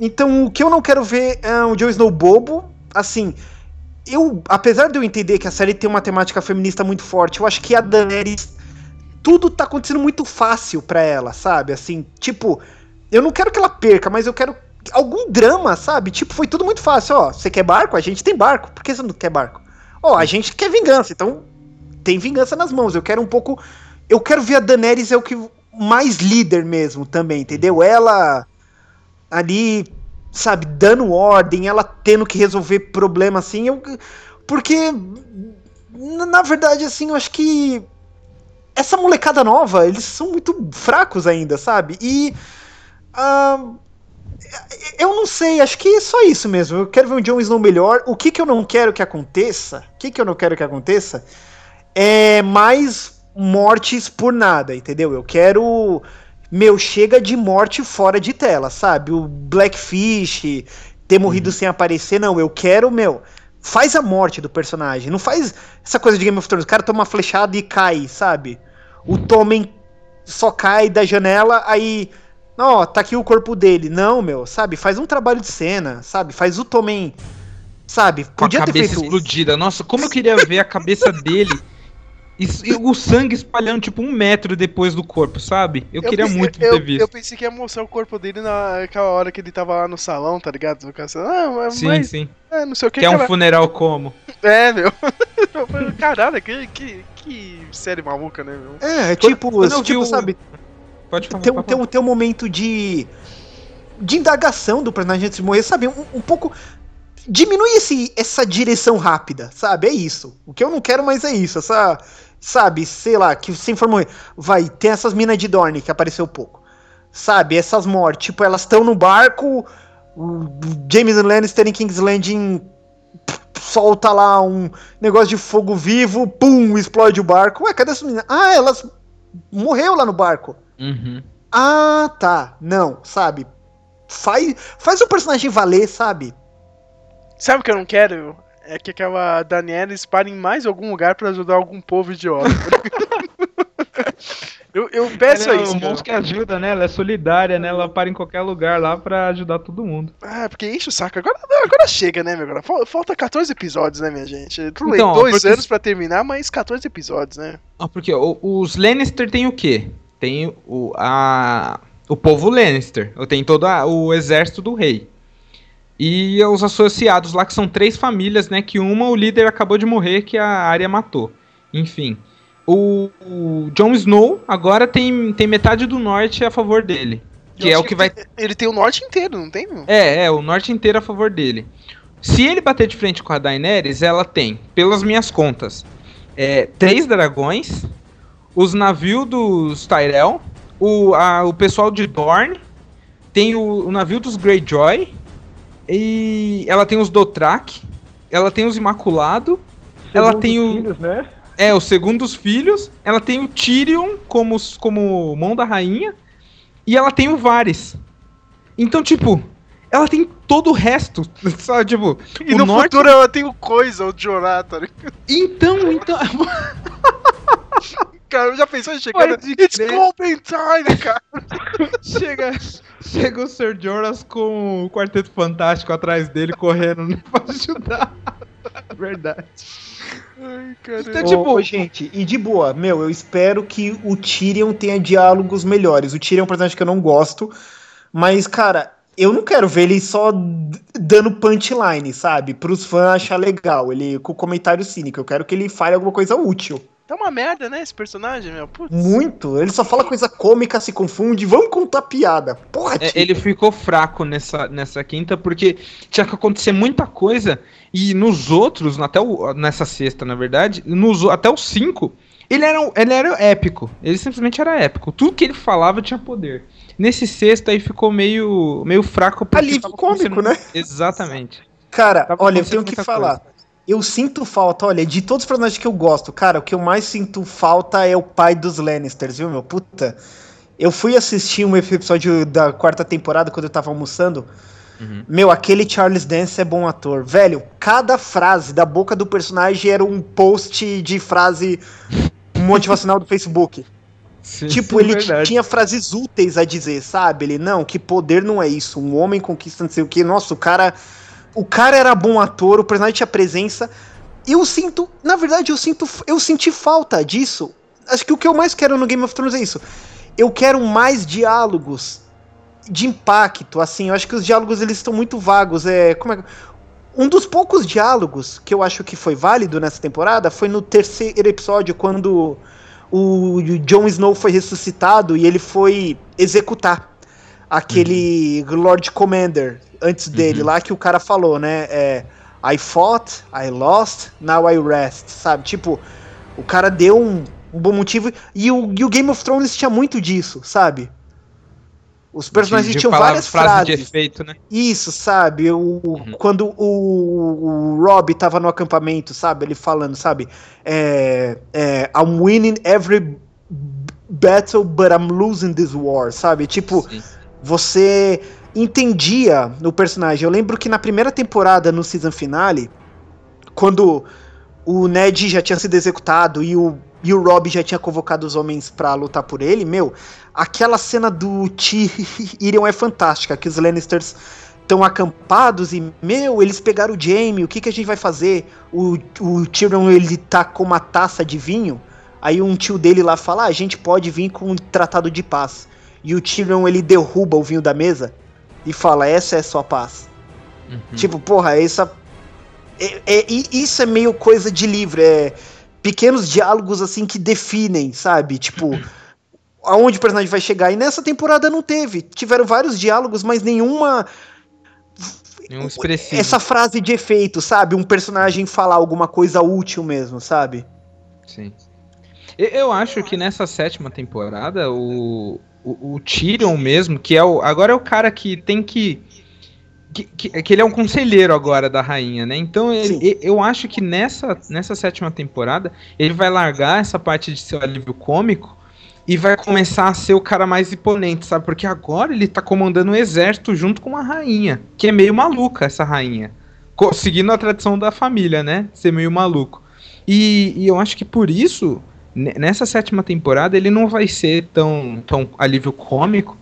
então o que eu não quero ver é um Jon Snow bobo. Assim, eu, apesar de eu entender que a série tem uma temática feminista muito forte, eu acho que a Daenerys tudo tá acontecendo muito fácil pra ela, sabe? Assim, tipo, eu não quero que ela perca, mas eu quero algum drama, sabe? Tipo, foi tudo muito fácil, ó. Você quer barco? A gente tem barco. Por que você não quer barco? Ó, a gente quer vingança, então tem vingança nas mãos. Eu quero um pouco. Eu quero ver a Daenerys é o que mais líder mesmo também, entendeu? Ela ali, sabe, dando ordem, ela tendo que resolver problema assim, eu porque na verdade assim, eu acho que essa molecada nova, eles são muito fracos ainda, sabe? E uh, eu não sei, acho que é só isso mesmo. Eu quero ver um Jon Snow melhor. O que, que eu não quero que aconteça? O que, que eu não quero que aconteça? É mais mortes por nada, entendeu? Eu quero. Meu, chega de morte fora de tela, sabe? O Blackfish ter morrido uhum. sem aparecer, não. Eu quero, meu. Faz a morte do personagem. Não faz essa coisa de Game of Thrones. O cara toma uma flechada e cai, sabe? O Tommen só cai da janela, aí ó, oh, tá aqui o corpo dele. Não, meu, sabe? Faz um trabalho de cena, sabe? Faz o Tommen, sabe? Podia Com a cabeça ter feito... explodida. Nossa, como eu queria ver a cabeça dele e, o sangue espalhando, tipo, um metro depois do corpo, sabe? Eu, eu queria muito eu, ter visto. Eu pensei que ia mostrar o corpo dele naquela hora que ele tava lá no salão, tá ligado? Ah, mas, sim, sim. É, não sei o que. Que é um funeral como? É, meu. Caralho, que, que, que série maluca, né, meu? É, tipo, quando, tipo, sabe? Pode falar. Tem, tem, tem um momento de. de indagação do personagem antes de morrer, sabe? Um, um pouco diminui esse, essa direção rápida, sabe? É isso. O que eu não quero mais é isso. Essa, sabe, sei lá, que você informou. Vai, tem essas minas de Dorne que apareceu pouco. Sabe, essas mortes, tipo, elas estão no barco, James Lannister em King's Landing solta lá um negócio de fogo vivo, pum, explode o barco. Ué, cadê essa menina? Ah, elas morreu lá no barco. Uhum. Ah, tá. Não, sabe? Faz, faz o personagem valer, sabe? Sabe o que eu não quero? É que aquela Daniela pare em mais algum lugar para ajudar algum povo idiota. eu, eu peço ela é isso. É que ajuda, né? Ela é solidária, né? Ela para em qualquer lugar lá para ajudar todo mundo. Ah, porque enche o saco. Agora, agora chega, né, meu? Agora falta 14 episódios, né, minha gente? Tudo então, dois porque... anos para terminar, mas 14 episódios, né? Ah, porque os Lannister tem o quê? Tem o, a, o povo Lannister. Tem todo a, o exército do rei. E os associados lá, que são três famílias, né? Que uma o líder acabou de morrer, que a área matou. Enfim. O, o Jon Snow agora tem, tem metade do norte a favor dele. Que é o que vai. Ele tem o norte inteiro, não tem? É, é, o norte inteiro a favor dele. Se ele bater de frente com a Daenerys, ela tem, pelas minhas contas, é, três dragões, os navios dos Tyrell, o, a, o pessoal de Dorne, tem o, o navio dos Greyjoy, e ela tem os Dotrak, ela tem os Imaculado, segundo ela tem o. Filhos, né? É, os segundos filhos, ela tem o Tyrion como, como mão da rainha, e ela tem o Varys. Então, tipo, ela tem todo o resto, sabe? Tipo, e no norte... futuro ela tem o Coisa, o Jonathan. Então, então. cara, já pensou em chegar. It's Golden Time, cara! Chega. Chega o Sir Jonas com o Quarteto Fantástico atrás dele correndo né, pra ajudar. Verdade. Ai, então, tipo, gente, e de boa, meu, eu espero que o Tyrion tenha diálogos melhores. O Tyrion é um personagem que eu não gosto, mas, cara, eu não quero ver ele só dando punchline, sabe? Pros fãs achar legal, ele com comentário cínico. Eu quero que ele fale alguma coisa útil. Tá uma merda, né, esse personagem, meu? Putz. Muito. Ele só fala coisa cômica, se confunde. Vamos contar piada. Porra, é, Ele ficou fraco nessa, nessa quinta porque tinha que acontecer muita coisa. E nos outros, até o, nessa sexta, na verdade, nos, até os cinco, ele era, ele era épico. Ele simplesmente era épico. Tudo que ele falava tinha poder. Nesse sexto aí ficou meio, meio fraco. Alívio cômico, né? Exatamente. Cara, tava olha, eu tenho que falar. Coisa eu sinto falta, olha, de todos os personagens que eu gosto, cara, o que eu mais sinto falta é o pai dos Lannisters, viu, meu? Puta. Eu fui assistir um episódio da quarta temporada quando eu tava almoçando. Uhum. Meu, aquele Charles Dance é bom ator. Velho, cada frase da boca do personagem era um post de frase motivacional do Facebook. Sim, tipo, ele tinha frases úteis a dizer, sabe? Ele, não, que poder não é isso. Um homem conquista não sei o que. Nossa, o cara o cara era bom ator, o personagem tinha presença. Eu sinto, na verdade, eu sinto, eu senti falta disso acho que o que eu mais quero no Game of Thrones é isso. Eu quero mais diálogos de impacto, assim. Eu acho que os diálogos eles estão muito vagos. É, como é um dos poucos diálogos que eu acho que foi válido nessa temporada foi no terceiro episódio, quando o Jon Snow foi ressuscitado e ele foi executar aquele uhum. Lord Commander antes dele, uhum. lá que o cara falou, né? É, I fought, I lost, now I rest, sabe? Tipo, o cara deu um, um bom motivo. E o, e o Game of Thrones tinha muito disso, sabe? Os personagens de, de tinham várias frase frases. de efeito, né? Isso, sabe? O, uhum. Quando o, o Rob tava no acampamento, sabe? Ele falando, sabe? É, é, I'm winning every battle, but I'm losing this war, sabe? Tipo, Sim. Você entendia no personagem. Eu lembro que na primeira temporada, no season finale, quando o Ned já tinha sido executado e o e o Rob já tinha convocado os homens para lutar por ele, meu, aquela cena do Tyrion é fantástica, que os Lannisters estão acampados e, meu, eles pegaram o Jaime, o que, que a gente vai fazer? O, o Tyrion, ele tá com uma taça de vinho, aí um tio dele lá fala, ah, a gente pode vir com um tratado de paz. E o Tyrion, ele derruba o vinho da mesa e fala, essa é sua paz. Uhum. Tipo, porra, essa... É, é, isso é meio coisa de livro, é pequenos diálogos assim que definem, sabe? Tipo, aonde o personagem vai chegar. E nessa temporada não teve. Tiveram vários diálogos, mas nenhuma. Nenhum expressivo. Essa frase de efeito, sabe? Um personagem falar alguma coisa útil mesmo, sabe? Sim. Eu acho que nessa sétima temporada, o, o, o Tyrion mesmo, que é o. Agora é o cara que tem que que, que, que, ele é um conselheiro agora da rainha, né? Então ele, eu acho que nessa, nessa sétima temporada ele vai largar essa parte de seu alívio cômico e vai começar a ser o cara mais imponente, sabe? Porque agora ele tá comandando um exército junto com uma rainha, que é meio maluca essa rainha. Seguindo a tradição da família, né? Ser meio maluco. E, e eu acho que por isso, nessa sétima temporada, ele não vai ser tão, tão alívio cômico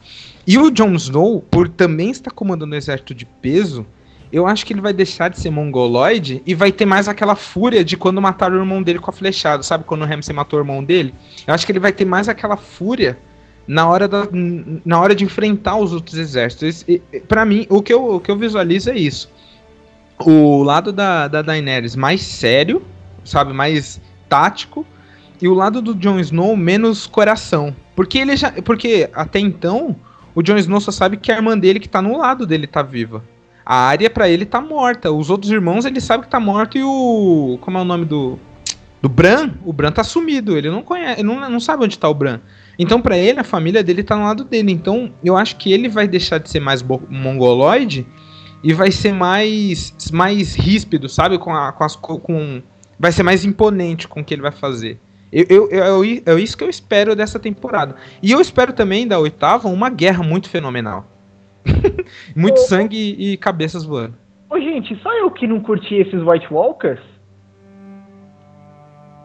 e o Jon Snow, por também estar comandando um exército de peso, eu acho que ele vai deixar de ser mongoloide e vai ter mais aquela fúria de quando mataram o irmão dele com a flechada. Sabe quando o Ramsay matou o irmão dele? Eu acho que ele vai ter mais aquela fúria na hora, da, na hora de enfrentar os outros exércitos. para mim, o que, eu, o que eu visualizo é isso. O lado da, da Daenerys mais sério, sabe, mais tático, e o lado do Jon Snow menos coração. Porque ele já. Porque até então o Jon Snow só sabe que a irmã dele que tá no lado dele tá viva. A área para ele tá morta. Os outros irmãos ele sabe que tá morto e o. Como é o nome do. Do Bran? O Bran tá sumido. Ele não conhece. Não, não sabe onde tá o Bran. Então, para ele, a família dele tá no lado dele. Então, eu acho que ele vai deixar de ser mais mongoloide e vai ser mais mais ríspido, sabe? Com, a, com as. Com, vai ser mais imponente com o que ele vai fazer. Eu, eu, eu, é isso que eu espero dessa temporada. E eu espero também da oitava uma guerra muito fenomenal. muito ô, sangue e cabeças voando. Ô, gente, só eu que não curti esses White Walkers?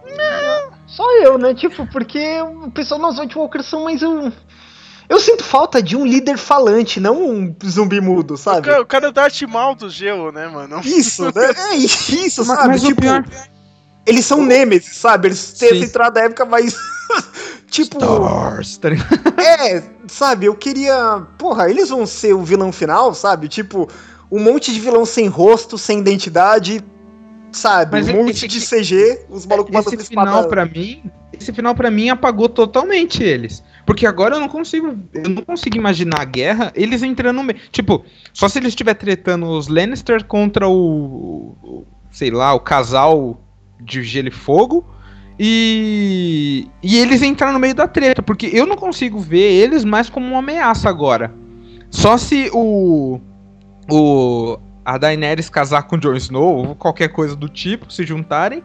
Não. Só eu, né? Tipo, porque o pessoal nos White Walkers são mais um. Eu sinto falta de um líder falante, não um zumbi mudo, sabe? O cara, o cara dá mal do gelo, né, mano? Isso, né? É isso, sabe? Mas tipo, pior... Eles são Nemesis, sabe? Eles têm essa entrada época, mas. tipo. Stars, tá é, sabe? Eu queria. Porra, eles vão ser o vilão final, sabe? Tipo, um monte de vilão sem rosto, sem identidade, sabe? Mas um monte de CG, os malucos Esse final para mim, esse final para mim apagou totalmente eles. Porque agora eu não consigo, eu não consigo imaginar a guerra eles entrando no meio. Tipo, só se eles estiver tretando os Lannister contra o, o sei lá, o casal de gelo e fogo. E, e eles entraram no meio da treta, porque eu não consigo ver eles mais como uma ameaça agora. Só se o. o a Daenerys casar com Jon Snow, ou qualquer coisa do tipo, se juntarem,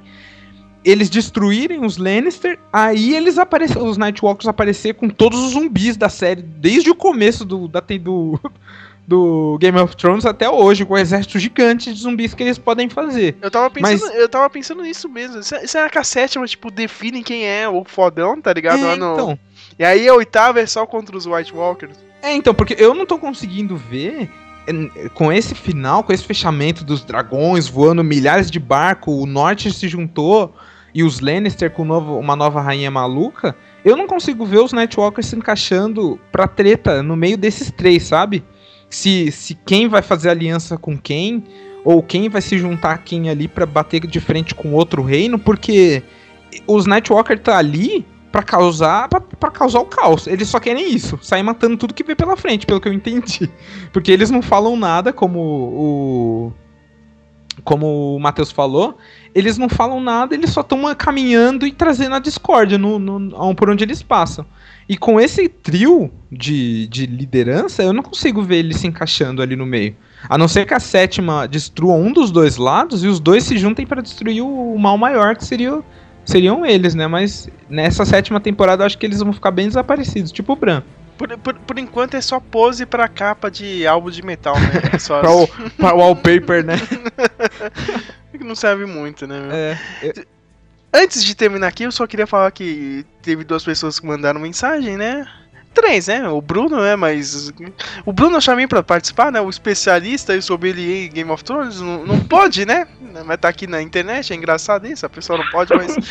eles destruírem os Lannister, aí eles aparecem, os Nightwalkers aparecer com todos os zumbis da série, desde o começo do, da, do, do Game of Thrones até hoje, com o exército gigante de zumbis que eles podem fazer. Eu tava pensando, Mas... eu tava pensando nisso mesmo. Será que a sétima, tipo, define quem é o fodão, tá ligado? É, no... então. E aí a oitava é só contra os White Walkers. É, então, porque eu não tô conseguindo ver com esse final, com esse fechamento dos dragões voando milhares de barcos, o norte se juntou e os Lannister com novo, uma nova rainha maluca, eu não consigo ver os Nightwalkers se encaixando pra treta no meio desses três, sabe? Se, se quem vai fazer aliança com quem, ou quem vai se juntar a quem ali para bater de frente com outro reino, porque os Nightwalker tá ali para causar para causar o caos. Eles só querem isso, sair matando tudo que vê pela frente, pelo que eu entendi. Porque eles não falam nada como o como o Matheus falou, eles não falam nada, eles só estão caminhando e trazendo a discórdia no, no, por onde eles passam. E com esse trio de, de liderança, eu não consigo ver eles se encaixando ali no meio. A não ser que a sétima destrua um dos dois lados e os dois se juntem para destruir o, o mal maior, que seria seriam eles, né? Mas nessa sétima temporada eu acho que eles vão ficar bem desaparecidos, tipo o Bran. Por, por, por enquanto é só pose pra capa de álbum de metal, né? É só... pra, o, pra wallpaper, né? que não serve muito, né? É, eu... Antes de terminar aqui, eu só queria falar que teve duas pessoas que mandaram mensagem, né? três, né? O Bruno, né? Mas. O Bruno eu chamei pra participar, né? O especialista aí sobre ele em Game of Thrones. Não, não pode, né? Mas tá aqui na internet, é engraçado isso. A pessoa não pode, mas.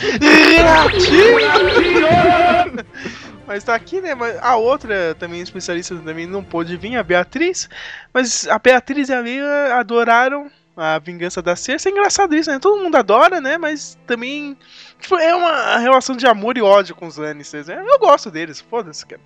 mas tá aqui, né? Mas a outra também, especialista também não pôde vir, a Beatriz. Mas a Beatriz e a Leila adoraram a vingança da Cersei. É engraçado isso, né? Todo mundo adora, né? Mas também. Tipo, é uma relação de amor e ódio com os Lannisters, né? Eu gosto deles, foda-se, cara.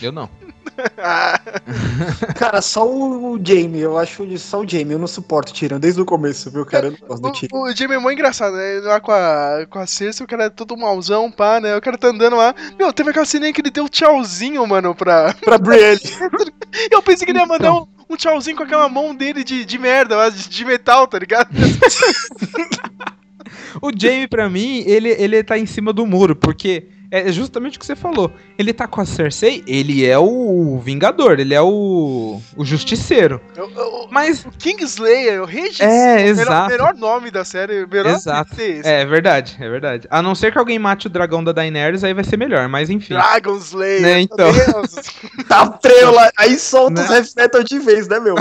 Eu não. cara, só o Jamie, eu acho só o Jamie, eu não suporto tirando desde o começo, viu, cara? Eu não gosto do Tyrion. O, Jamie é muito engraçado, né? Lá com a, com a Cersei, o cara é todo mauzão, pá, né? O cara tá andando lá. Meu, teve aquela cena que ele deu tchauzinho, mano, pra. pra Brienne. eu pensei que ele ia mandar um, um tchauzinho com aquela mão dele de, de merda, de, de metal, tá ligado? o Jamie, pra mim, ele, ele tá em cima do muro, porque é justamente o que você falou. Ele tá com a Cersei, ele é o Vingador, ele é o, o Justiceiro. O, o, Mas. O Kingslayer, o Regis. É, exato. O melhor nome da série. Melhor exato. É, é verdade, é verdade. A não ser que alguém mate o dragão da Daenerys, aí vai ser melhor, mas enfim. Dragon Slayer, né, então. tá trela, aí solta né? os metal de vez, né, meu?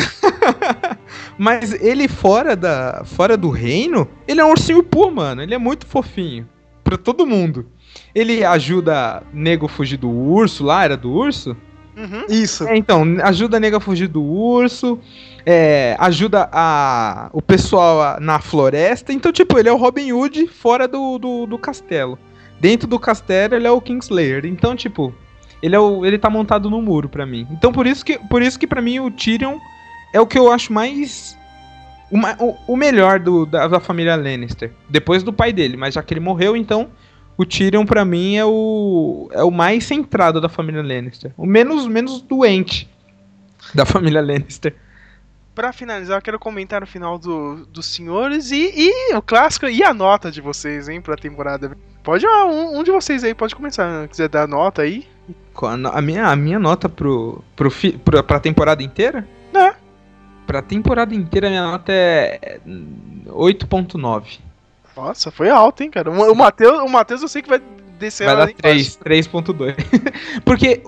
mas ele fora, da, fora do reino, ele é um ursinho pô, mano. Ele é muito fofinho. Pra todo mundo. Ele ajuda nego a fugir do urso lá, era do urso? Uhum. Isso. É, então, ajuda a nega a fugir do urso, é, ajuda a, o pessoal a, na floresta. Então, tipo, ele é o Robin Hood fora do, do, do, castelo. Dentro do castelo, ele é o Kingslayer. Então, tipo, ele, é o, ele tá montado no muro pra mim. Então, por isso que, por isso que pra mim o Tyrion é o que eu acho mais. O, o, o melhor do, da, da família Lannister. Depois do pai dele, mas já que ele morreu, então o Tyrion para mim é o é o mais centrado da família Lannister, o menos menos doente da família Lannister. Para finalizar, eu quero comentar o final do, dos senhores e, e o clássico e a nota de vocês, hein, pra temporada. Pode, um, um de vocês aí pode começar, se quiser dar nota aí. A minha, a minha nota pro, pro, pro, pra temporada inteira? É. Pra temporada inteira, a minha nota é 8.9. Nossa, foi alto, hein, cara. O Matheus, o Matheus eu sei que vai descer Vai dar 3, 3.2. Porque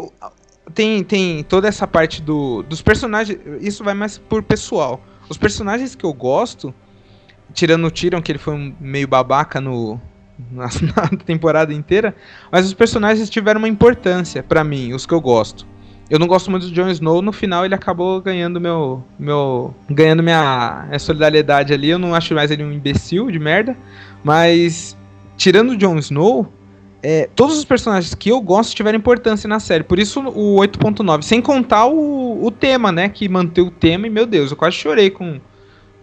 tem, tem toda essa parte do, dos personagens. Isso vai mais por pessoal. Os personagens que eu gosto, tirando o Tyrion, que ele foi um meio babaca no, na, na temporada inteira, mas os personagens tiveram uma importância para mim, os que eu gosto. Eu não gosto muito do Jon Snow, no final ele acabou ganhando meu. meu ganhando minha, minha solidariedade ali. Eu não acho mais ele um imbecil de merda. Mas, tirando o Jon Snow, é, todos os personagens que eu gosto tiveram importância na série. Por isso o 8.9. Sem contar o, o tema, né? Que manteve o tema. E, meu Deus, eu quase chorei com,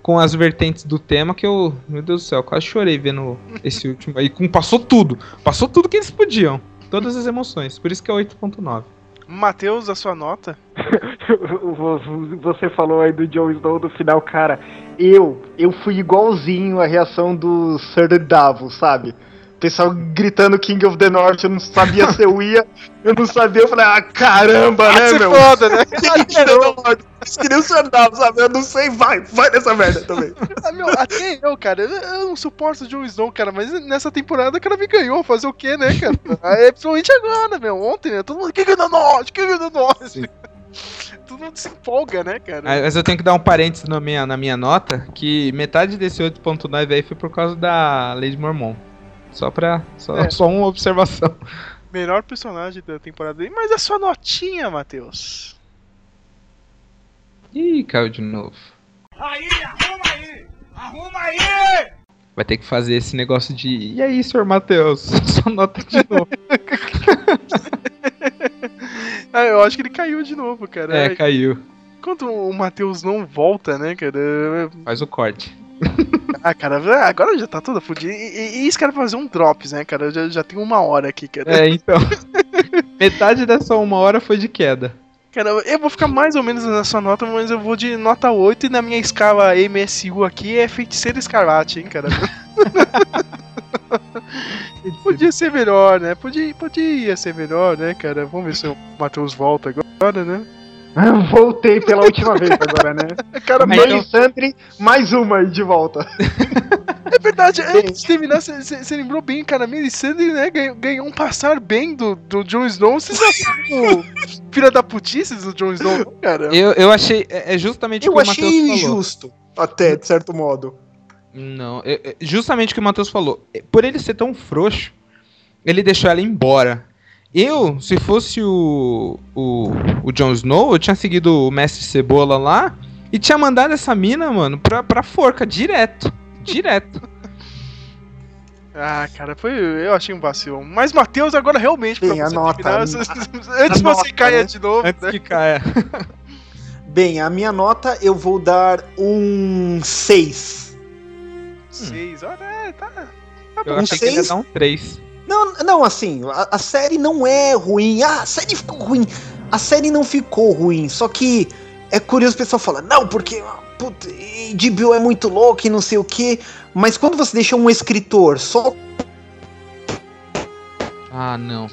com as vertentes do tema. Que eu. Meu Deus do céu, quase chorei vendo esse último aí. Com, passou tudo. Passou tudo que eles podiam. Todas as emoções. Por isso que é 8.9. Matheus, a sua nota? Você falou aí do Jon Snow no final, cara. Eu, eu fui igualzinho a reação do Sir Davos, sabe? O pessoal gritando King of the North, eu não sabia se eu ia, eu não sabia, eu falei, ah, caramba, né, meu? foda, né? King of the North, que nem o Davos, sabe? Eu não sei, vai, vai nessa merda também. ah, meu, até eu, cara, eu, não suporto o Jon Snow, cara, mas nessa temporada o cara me ganhou, fazer o quê, né, cara? É, principalmente agora, meu, ontem, né, todo mundo, North, King of the North. Sim todo mundo se empolga, né, cara? Mas eu tenho que dar um parênteses na minha, na minha nota, que metade desse 8.9 aí foi por causa da Lei de Mormon. Só pra. Só, É. só uma observação. Melhor personagem da temporada. Mas a sua notinha, Matheus? Ih, caiu de novo. Aí, arruma aí! Arruma aí! Vai ter que fazer esse negócio de. E aí, senhor Matheus? Só nota de novo. Ah, eu acho que ele caiu de novo, cara. é, caiu. Enquanto o Matheus não volta, né, cara? Faz o corte. Ah, cara, agora já tá tudo fudido. E, e, e esse cara vai fazer um drops, né, cara? Já, já tem uma hora aqui, cara. É, então. Metade dessa uma hora foi de queda. Cara, eu vou ficar mais ou menos na sua nota, mas eu vou de nota 8 e na minha escala MSU aqui é feiticeiro escarlate, hein, cara? Podia ser melhor, né? Podia, podia ser melhor, né, cara? Vamos ver se o Matheus volta agora, né? Voltei pela última vez agora, né? Cara, Mas mas Melisandre, mais uma aí de volta. é verdade, antes de terminar, você lembrou bem, cara. Melisandre, né, ganhou, ganhou um passar bem do, do Jon Snow. Você já viu filha da putice do Jon Snow, não, cara? Eu, eu achei. É é justamente o Eu que o achei Matheus falou. injusto, até, de certo modo. Não, é- é justamente o que o Matheus falou. É, Por ele ser tão frouxo, ele deixou ela embora. Eu, se fosse o, o, o Jon Snow, eu tinha seguido o Mestre Cebola lá e tinha mandado essa mina, mano, pra, pra forca, direto. Direto. Ah, cara, foi. Eu achei um vacilo. Mas, Matheus, agora realmente, Bem, pra você anota, terminar, a- antes que anota, você caia né? de novo, Antes né? que caia. Bem, a minha nota eu vou dar um 6. Seis, olha, é, tá. Eu Um achei que ele ia seis? dar um 3. Não, não, assim, a, a série não é ruim. Ah, a série ficou ruim. A série não ficou ruim, só que é curioso o pessoal fala, não, porque puta, HBO é muito louco e não sei o que. Mas quando você deixa um escritor só Ah, não.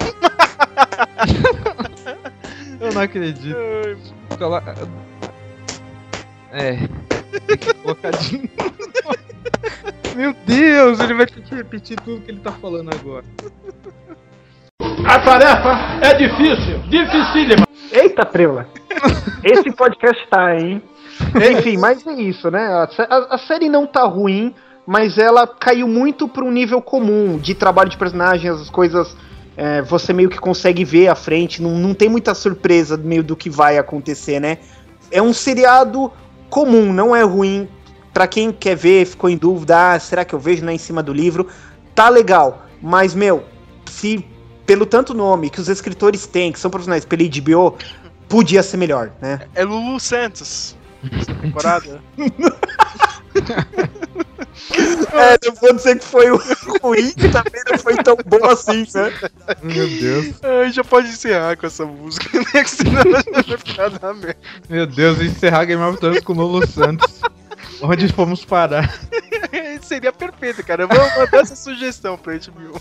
eu não acredito. É. Meu Deus, ele vai ter que repetir tudo que ele tá falando agora. A tarefa é difícil, dificílima. Eita, preula. Esse podcast tá, hein? Enfim, mas é isso, né? A, a- a série não tá ruim, mas ela caiu muito pra um nível comum de trabalho de personagens, as coisas. é, você meio que consegue ver à frente, não, não tem muita surpresa meio do que vai acontecer, né? É um seriado comum, não é ruim. Pra quem quer ver, ficou em dúvida, ah, será que eu vejo né, em cima do livro? Tá legal, mas, meu, se pelo tanto nome que os escritores têm, que são profissionais pela HBO, podia ser melhor, né? É Lulu Santos. Essa temporada. É, não vou dizer que foi ruim, que também não foi tão bom assim, né? Meu Deus. Ai, já pode encerrar com essa música, né? Que senão ela vai ficar na merda. Meu Deus, encerrar Game of Thrones com o Lolo Santos. Onde fomos parar? Seria perfeito, cara. Vamos mandar essa sugestão pra HBO.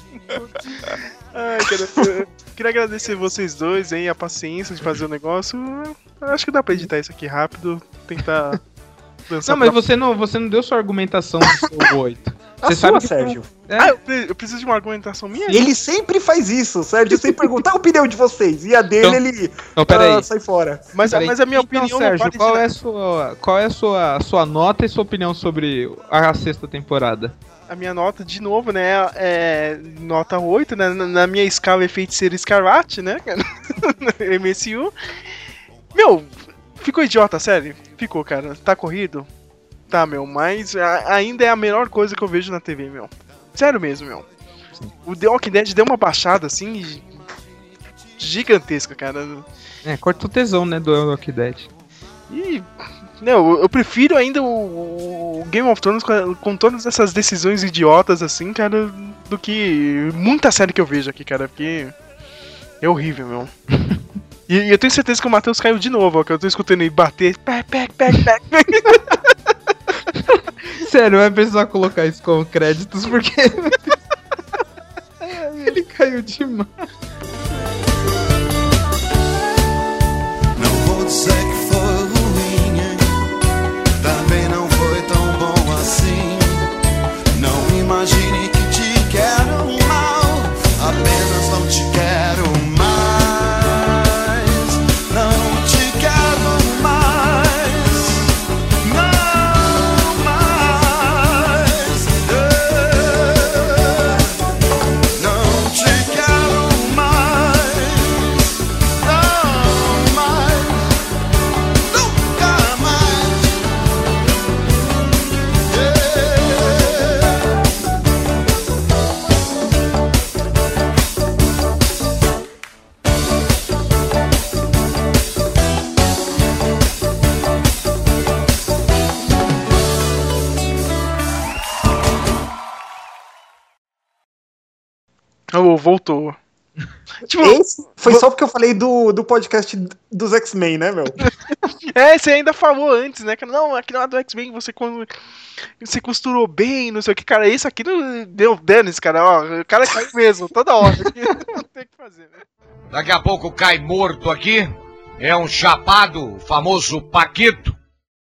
Ai, cara. eu Queria agradecer vocês dois, hein? A paciência de fazer o negócio. Eu Acho que dá pra editar isso aqui rápido. Tentar. Não, mas pra- você não, você não deu sua argumentação do seu 8. A Você sua, sabe que Sérgio. É, Ah, eu, pre- eu preciso de uma argumentação minha? Ele sempre faz isso, Sérgio sempre pergunta a opinião de vocês. E a dele, Então, ele Não, peraí. ah, sai fora. Mas, Peraí. mas a minha Então, opinião Sérgio, qual é, a sua, qual é a sua, sua nota e sua opinião sobre a sexta temporada? A minha nota, de novo, né? É nota 8, né? Na, na minha escala é feiticeiro escarlate, né? MSU. Meu, ficou idiota, sério? Ficou, cara. Tá corrido? Tá, meu, mas a- ainda é a melhor coisa que eu vejo na TV, meu. Sério mesmo, meu. O The Walking Dead deu uma baixada, assim, gigantesca, cara. É, corta o tesão, né, do Walking Dead. E. Não, eu- eu prefiro ainda o, o Game of Thrones com, com todas essas decisões idiotas assim, cara, do que muita série que eu vejo aqui, cara, porque é horrível, meu. E, e eu tenho certeza que o Matheus caiu de novo, ó, que eu tô escutando ele bater. Pec, pec, pec, pec. Sério, vai precisar colocar isso como créditos, porque. Ele caiu demais. Voltou. tipo, Esse foi só porque eu falei do, do podcast dos X-Men, né, meu? é, você ainda falou antes, né? cara? Não, aqui não é do X-Men, você, você costurou bem, não sei o que, cara. Isso aqui não deu dano, esse cara, ó. O cara cai mesmo, toda hora. não tem o que fazer, né? Daqui a pouco cai morto aqui. É um chapado, o famoso Paquito.